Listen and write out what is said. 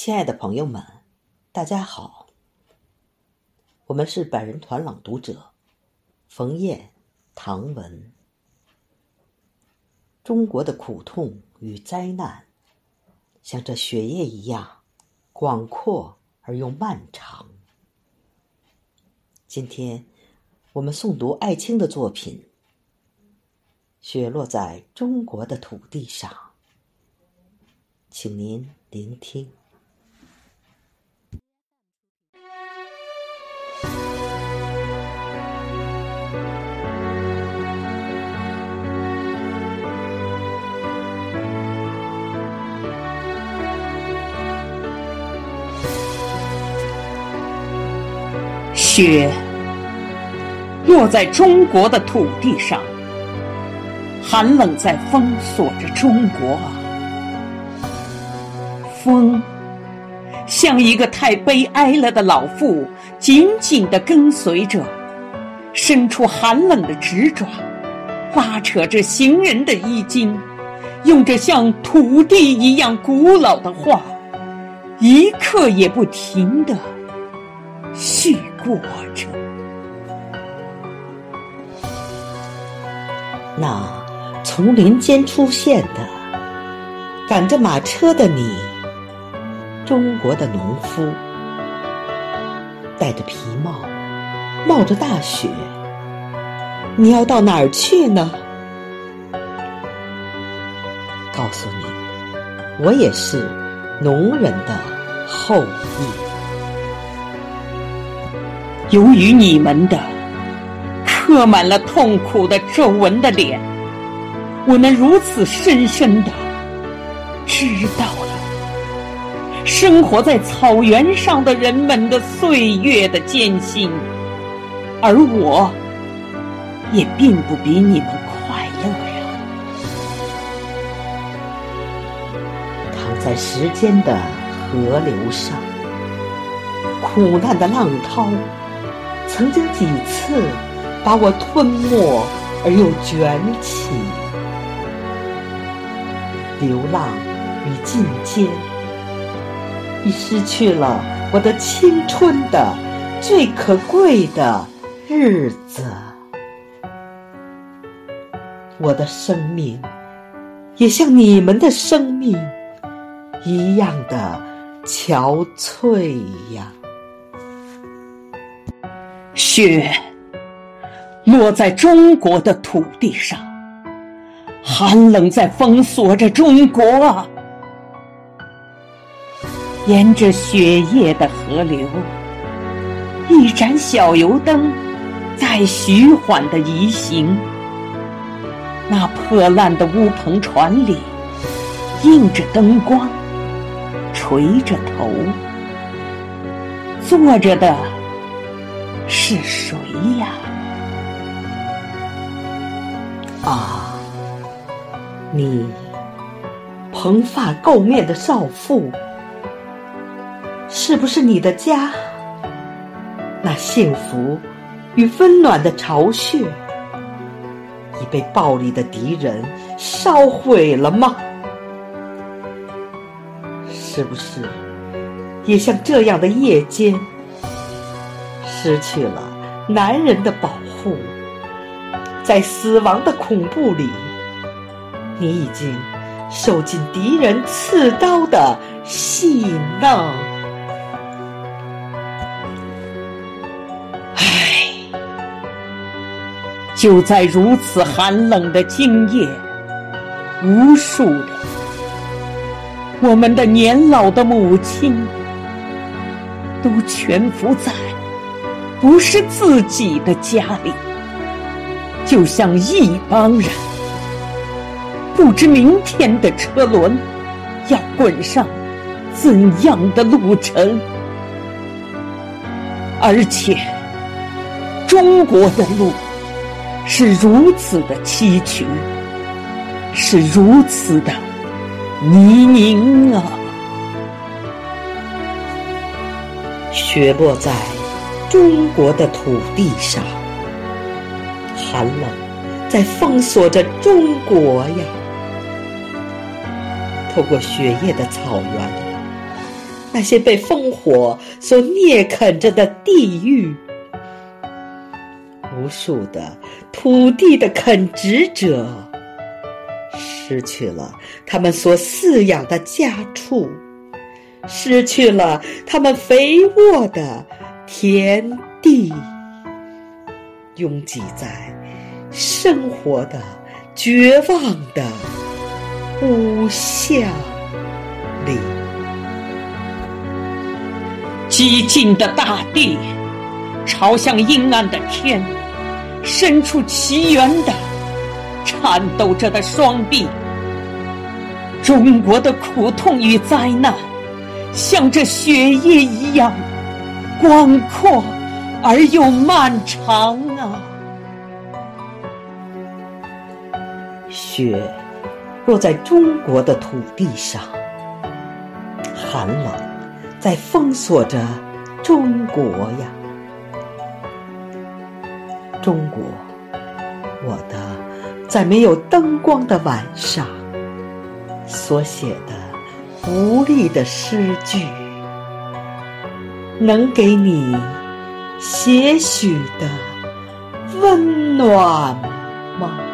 亲爱的朋友们，大家好，我们是百人团朗读者，冯燕、唐文。中国的苦痛与灾难，像这雪夜一样广阔而又漫长。今天，我们诵读艾青的作品《雪落在中国的土地上》，请您聆听。雪落在中国的土地上，寒冷在封锁着中国。风像一个太悲哀了的老妇，紧紧地跟随着，伸出寒冷的直爪，拉扯着行人的衣襟，用着像土地一样古老的话，一刻也不停的。续过着，那从林间出现的赶着马车的你，中国的农夫，戴着皮帽，冒着大雪，你要到哪儿去呢？告诉你，我也是农人的后裔。由于你们的刻满了痛苦的皱纹的脸，我能如此深深的知道了生活在草原上的人们的岁月的艰辛，而我也并不比你们快乐呀。躺在时间的河流上，苦难的浪涛。曾经几次把我吞没而又卷起，流浪与进阶，已失去了我的青春的最可贵的日子。我的生命也像你们的生命一样的憔悴呀。雪落在中国的土地上，寒冷在封锁着中国。沿着雪夜的河流，一盏小油灯在徐缓的移行。那破烂的乌篷船里，映着灯光，垂着头，坐着的。是谁呀？啊，你蓬发垢面的少妇，是不是你的家？那幸福与温暖的巢穴，已被暴力的敌人烧毁了吗？是不是也像这样的夜间？失去了男人的保护，在死亡的恐怖里，你已经受尽敌人刺刀的戏弄。唉，就在如此寒冷的今夜，无数的我们的年老的母亲，都蜷伏在。不是自己的家里，就像一帮人，不知明天的车轮要滚上怎样的路程，而且中国的路是如此的崎岖，是如此的泥泞啊！雪落在。中国的土地上，寒冷在封锁着中国呀。透过雪夜的草原，那些被烽火所啮啃着的地狱，无数的土地的垦殖者失去了他们所饲养的家畜，失去了他们肥沃的田地，拥挤在生活的绝望的屋巷里。寂静的大地，朝向阴暗的天，伸出奇缘的、颤抖着的双臂。中国的苦痛与灾难，像这血液一样广阔而又漫长啊！雪落在中国的土地上，寒冷。在封锁着中国呀，中国，我的在没有灯光的晚上所写的无力的诗句，能给你些许的温暖吗？